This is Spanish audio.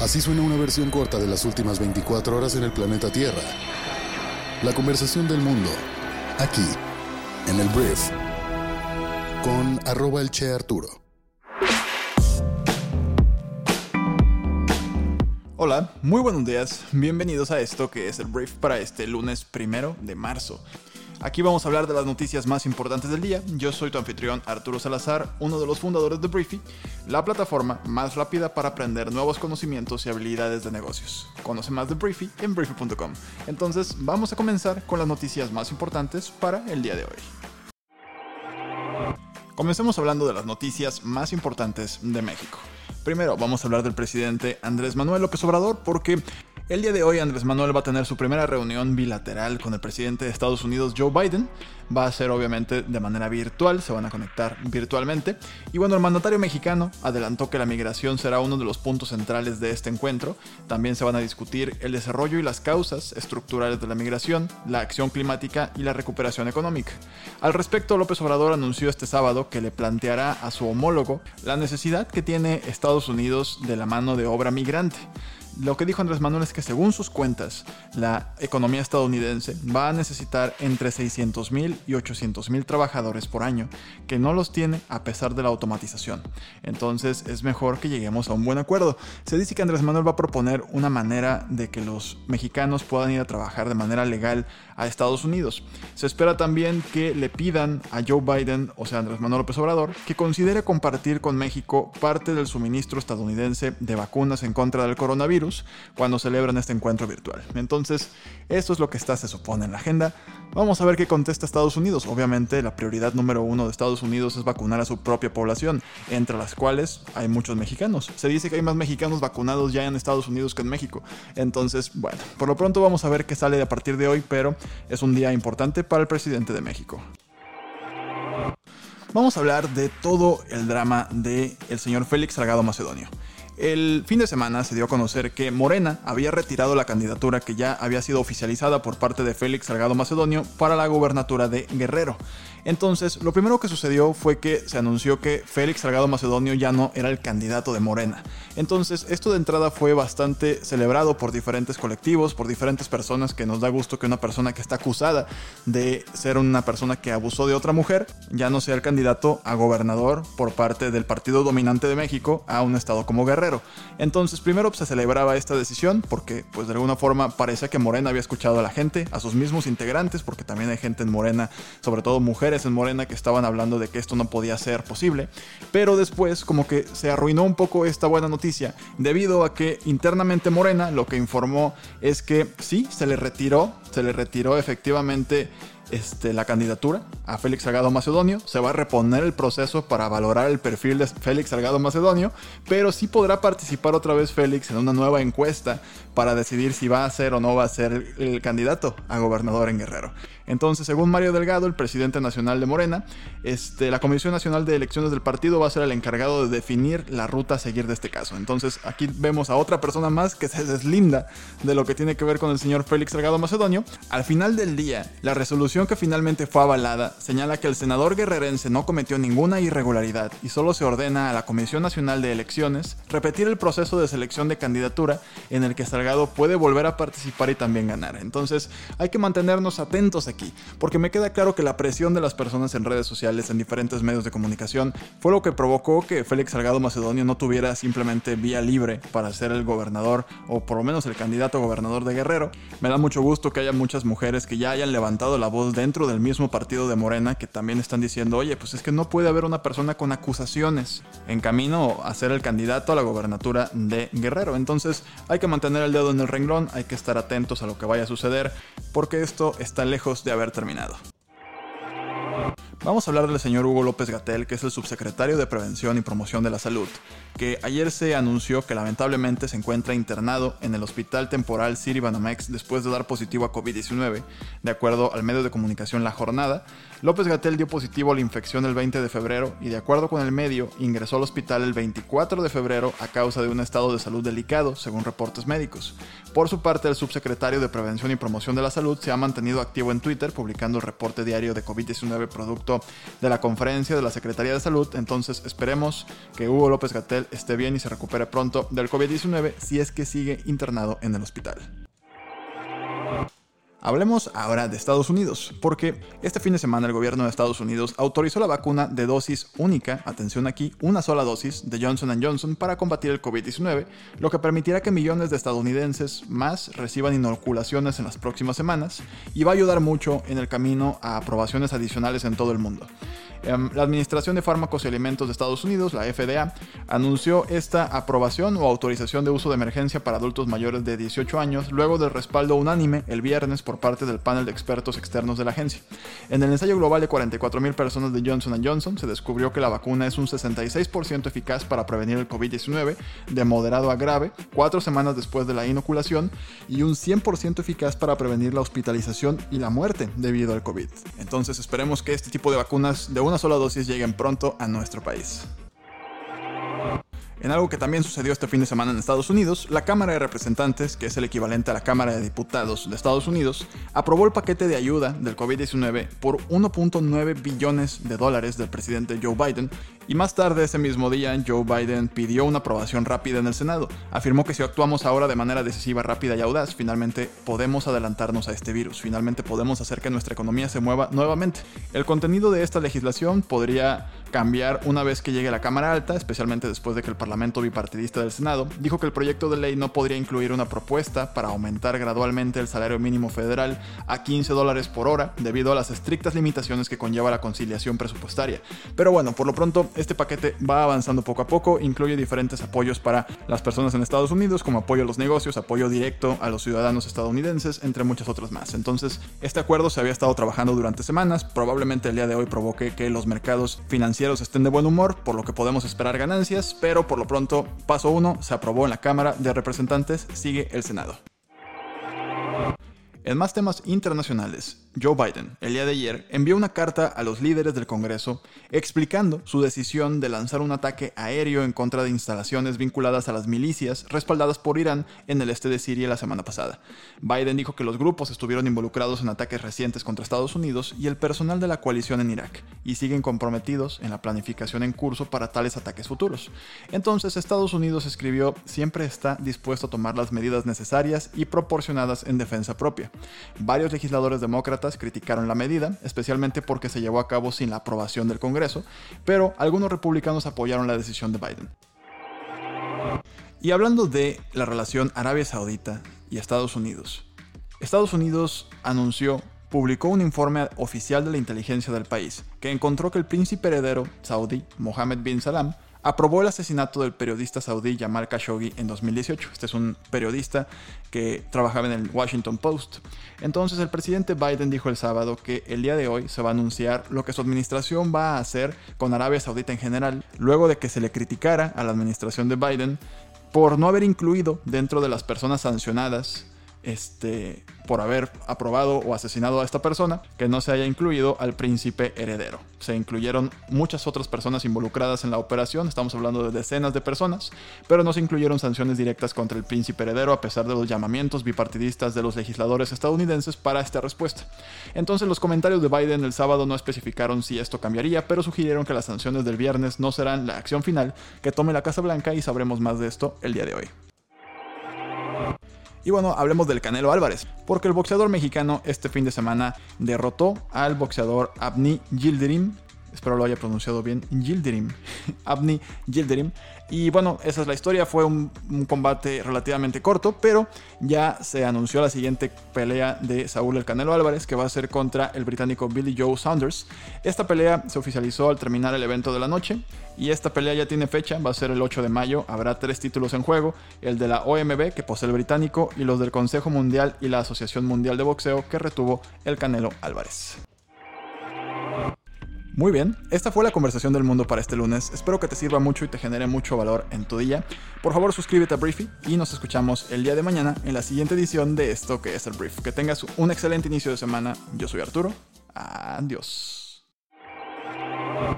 Así suena una versión corta de las últimas 24 horas en el planeta Tierra. La conversación del mundo, aquí, en el Brief, con arroba el Che Arturo. Hola, muy buenos días, bienvenidos a esto que es el Brief para este lunes primero de marzo. Aquí vamos a hablar de las noticias más importantes del día. Yo soy tu anfitrión Arturo Salazar, uno de los fundadores de Briefy, la plataforma más rápida para aprender nuevos conocimientos y habilidades de negocios. Conoce más de Briefy en briefy.com. Entonces, vamos a comenzar con las noticias más importantes para el día de hoy. Comencemos hablando de las noticias más importantes de México. Primero, vamos a hablar del presidente Andrés Manuel López Obrador porque el día de hoy Andrés Manuel va a tener su primera reunión bilateral con el presidente de Estados Unidos Joe Biden. Va a ser obviamente de manera virtual, se van a conectar virtualmente. Y bueno, el mandatario mexicano adelantó que la migración será uno de los puntos centrales de este encuentro. También se van a discutir el desarrollo y las causas estructurales de la migración, la acción climática y la recuperación económica. Al respecto, López Obrador anunció este sábado que le planteará a su homólogo la necesidad que tiene Estados Unidos de la mano de obra migrante. Lo que dijo Andrés Manuel es que según sus cuentas, la economía estadounidense va a necesitar entre 600 mil y 800 mil trabajadores por año, que no los tiene a pesar de la automatización. Entonces es mejor que lleguemos a un buen acuerdo. Se dice que Andrés Manuel va a proponer una manera de que los mexicanos puedan ir a trabajar de manera legal a Estados Unidos. Se espera también que le pidan a Joe Biden, o sea Andrés Manuel López Obrador, que considere compartir con México parte del suministro estadounidense de vacunas en contra del coronavirus cuando celebran este encuentro virtual. Entonces, esto es lo que está, se supone, en la agenda. Vamos a ver qué contesta Estados Unidos. Obviamente, la prioridad número uno de Estados Unidos es vacunar a su propia población, entre las cuales hay muchos mexicanos. Se dice que hay más mexicanos vacunados ya en Estados Unidos que en México. Entonces, bueno, por lo pronto vamos a ver qué sale a partir de hoy, pero es un día importante para el presidente de México. Vamos a hablar de todo el drama el señor Félix Salgado Macedonio. El fin de semana se dio a conocer que Morena había retirado la candidatura que ya había sido oficializada por parte de Félix Salgado Macedonio para la gubernatura de Guerrero. Entonces, lo primero que sucedió fue que se anunció que Félix Salgado Macedonio ya no era el candidato de Morena. Entonces, esto de entrada fue bastante celebrado por diferentes colectivos, por diferentes personas, que nos da gusto que una persona que está acusada de ser una persona que abusó de otra mujer ya no sea el candidato a gobernador por parte del partido dominante de México a un estado como Guerrero. Entonces, primero se celebraba esta decisión porque, pues de alguna forma, parecía que Morena había escuchado a la gente, a sus mismos integrantes, porque también hay gente en Morena, sobre todo mujeres en Morena que estaban hablando de que esto no podía ser posible, pero después como que se arruinó un poco esta buena noticia debido a que internamente Morena lo que informó es que sí, se le retiró, se le retiró efectivamente este, la candidatura a Félix Salgado Macedonio. Se va a reponer el proceso para valorar el perfil de Félix Salgado Macedonio, pero sí podrá participar otra vez Félix en una nueva encuesta para decidir si va a ser o no va a ser el candidato a gobernador en Guerrero. Entonces, según Mario Delgado, el presidente nacional de Morena, este, la Comisión Nacional de Elecciones del partido va a ser el encargado de definir la ruta a seguir de este caso. Entonces, aquí vemos a otra persona más que se deslinda de lo que tiene que ver con el señor Félix Salgado Macedonio. Al final del día, la resolución que finalmente fue avalada señala que el senador guerrerense no cometió ninguna irregularidad y solo se ordena a la Comisión Nacional de Elecciones repetir el proceso de selección de candidatura en el que Salgado puede volver a participar y también ganar. Entonces hay que mantenernos atentos aquí, porque me queda claro que la presión de las personas en redes sociales, en diferentes medios de comunicación, fue lo que provocó que Félix Salgado Macedonio no tuviera simplemente vía libre para ser el gobernador o por lo menos el candidato gobernador de Guerrero. Me da mucho gusto que haya muchas mujeres que ya hayan levantado la voz dentro del mismo partido de Morena que también están diciendo, oye, pues es que no puede haber una persona con acusaciones en camino a ser el candidato a la gobernatura de Guerrero. Entonces hay que mantener el dedo en el renglón, hay que estar atentos a lo que vaya a suceder, porque esto está lejos de haber terminado. Vamos a hablar del señor Hugo López Gatel, que es el subsecretario de Prevención y Promoción de la Salud, que ayer se anunció que lamentablemente se encuentra internado en el Hospital Temporal Siri Banamex después de dar positivo a COVID-19. De acuerdo al medio de comunicación La Jornada, López Gatel dio positivo a la infección el 20 de febrero y de acuerdo con el medio ingresó al hospital el 24 de febrero a causa de un estado de salud delicado, según reportes médicos. Por su parte, el subsecretario de Prevención y Promoción de la Salud se ha mantenido activo en Twitter publicando el reporte diario de COVID-19 producto de la conferencia de la Secretaría de Salud. Entonces esperemos que Hugo López Gatel esté bien y se recupere pronto del COVID-19 si es que sigue internado en el hospital. Hablemos ahora de Estados Unidos, porque este fin de semana el gobierno de Estados Unidos autorizó la vacuna de dosis única, atención aquí, una sola dosis de Johnson Johnson para combatir el COVID-19, lo que permitirá que millones de estadounidenses más reciban inoculaciones en las próximas semanas y va a ayudar mucho en el camino a aprobaciones adicionales en todo el mundo. Em, la Administración de Fármacos y Alimentos de Estados Unidos, la FDA, anunció esta aprobación o autorización de uso de emergencia para adultos mayores de 18 años luego del respaldo unánime el viernes por parte del panel de expertos externos de la agencia. En el ensayo global de 44.000 personas de Johnson Johnson se descubrió que la vacuna es un 66% eficaz para prevenir el COVID-19 de moderado a grave cuatro semanas después de la inoculación y un 100% eficaz para prevenir la hospitalización y la muerte debido al COVID. Entonces esperemos que este tipo de vacunas de una sola dosis lleguen pronto a nuestro país. En algo que también sucedió este fin de semana en Estados Unidos, la Cámara de Representantes, que es el equivalente a la Cámara de Diputados de Estados Unidos, aprobó el paquete de ayuda del COVID-19 por 1.9 billones de dólares del presidente Joe Biden, y más tarde ese mismo día Joe Biden pidió una aprobación rápida en el Senado. Afirmó que si actuamos ahora de manera decisiva, rápida y audaz, finalmente podemos adelantarnos a este virus, finalmente podemos hacer que nuestra economía se mueva nuevamente. El contenido de esta legislación podría cambiar una vez que llegue la Cámara Alta, especialmente después de que el Parlamento bipartidista del Senado dijo que el proyecto de ley no podría incluir una propuesta para aumentar gradualmente el salario mínimo federal a 15 dólares por hora debido a las estrictas limitaciones que conlleva la conciliación presupuestaria. Pero bueno, por lo pronto este paquete va avanzando poco a poco, incluye diferentes apoyos para las personas en Estados Unidos, como apoyo a los negocios, apoyo directo a los ciudadanos estadounidenses, entre muchas otras más. Entonces, este acuerdo se había estado trabajando durante semanas, probablemente el día de hoy provoque que los mercados financieros estén de buen humor, por lo que podemos esperar ganancias, pero por lo pronto, paso 1 se aprobó en la Cámara de Representantes, sigue el Senado. En más temas internacionales, Joe Biden, el día de ayer, envió una carta a los líderes del Congreso explicando su decisión de lanzar un ataque aéreo en contra de instalaciones vinculadas a las milicias respaldadas por Irán en el este de Siria la semana pasada. Biden dijo que los grupos estuvieron involucrados en ataques recientes contra Estados Unidos y el personal de la coalición en Irak, y siguen comprometidos en la planificación en curso para tales ataques futuros. Entonces Estados Unidos escribió siempre está dispuesto a tomar las medidas necesarias y proporcionadas en defensa propia. Varios legisladores demócratas criticaron la medida, especialmente porque se llevó a cabo sin la aprobación del Congreso, pero algunos republicanos apoyaron la decisión de Biden. Y hablando de la relación Arabia Saudita y Estados Unidos, Estados Unidos anunció publicó un informe oficial de la inteligencia del país, que encontró que el príncipe heredero saudí, Mohammed bin Salam, aprobó el asesinato del periodista saudí Jamal Khashoggi en 2018. Este es un periodista que trabajaba en el Washington Post. Entonces el presidente Biden dijo el sábado que el día de hoy se va a anunciar lo que su administración va a hacer con Arabia Saudita en general, luego de que se le criticara a la administración de Biden por no haber incluido dentro de las personas sancionadas este, por haber aprobado o asesinado a esta persona, que no se haya incluido al príncipe heredero. Se incluyeron muchas otras personas involucradas en la operación, estamos hablando de decenas de personas, pero no se incluyeron sanciones directas contra el príncipe heredero a pesar de los llamamientos bipartidistas de los legisladores estadounidenses para esta respuesta. Entonces los comentarios de Biden el sábado no especificaron si esto cambiaría, pero sugirieron que las sanciones del viernes no serán la acción final que tome la Casa Blanca y sabremos más de esto el día de hoy. Y bueno, hablemos del Canelo Álvarez, porque el boxeador mexicano este fin de semana derrotó al boxeador Abni Gilderim espero lo haya pronunciado bien, Gilderim, Abni Gilderim. Y bueno, esa es la historia, fue un, combate relativamente corto, pero ya se anunció la siguiente pelea de Saúl El Canelo Álvarez, que va a ser contra el británico Billy Joe Saunders. Esta pelea se oficializó al terminar el evento de la noche, y esta pelea ya tiene fecha, va a ser el 8 de mayo, habrá tres títulos en juego, el de la OMB, que posee el británico, y los del Consejo Mundial y la Asociación Mundial de Boxeo, que retuvo el Canelo Álvarez. Muy bien, esta fue la conversación del mundo para este lunes. Espero que te sirva mucho y te genere mucho valor en tu día. Por favor, suscríbete a Briefy y nos escuchamos el día de mañana en la siguiente edición de esto que es el Brief. Que tengas un excelente inicio de semana. Yo soy Arturo. Adiós.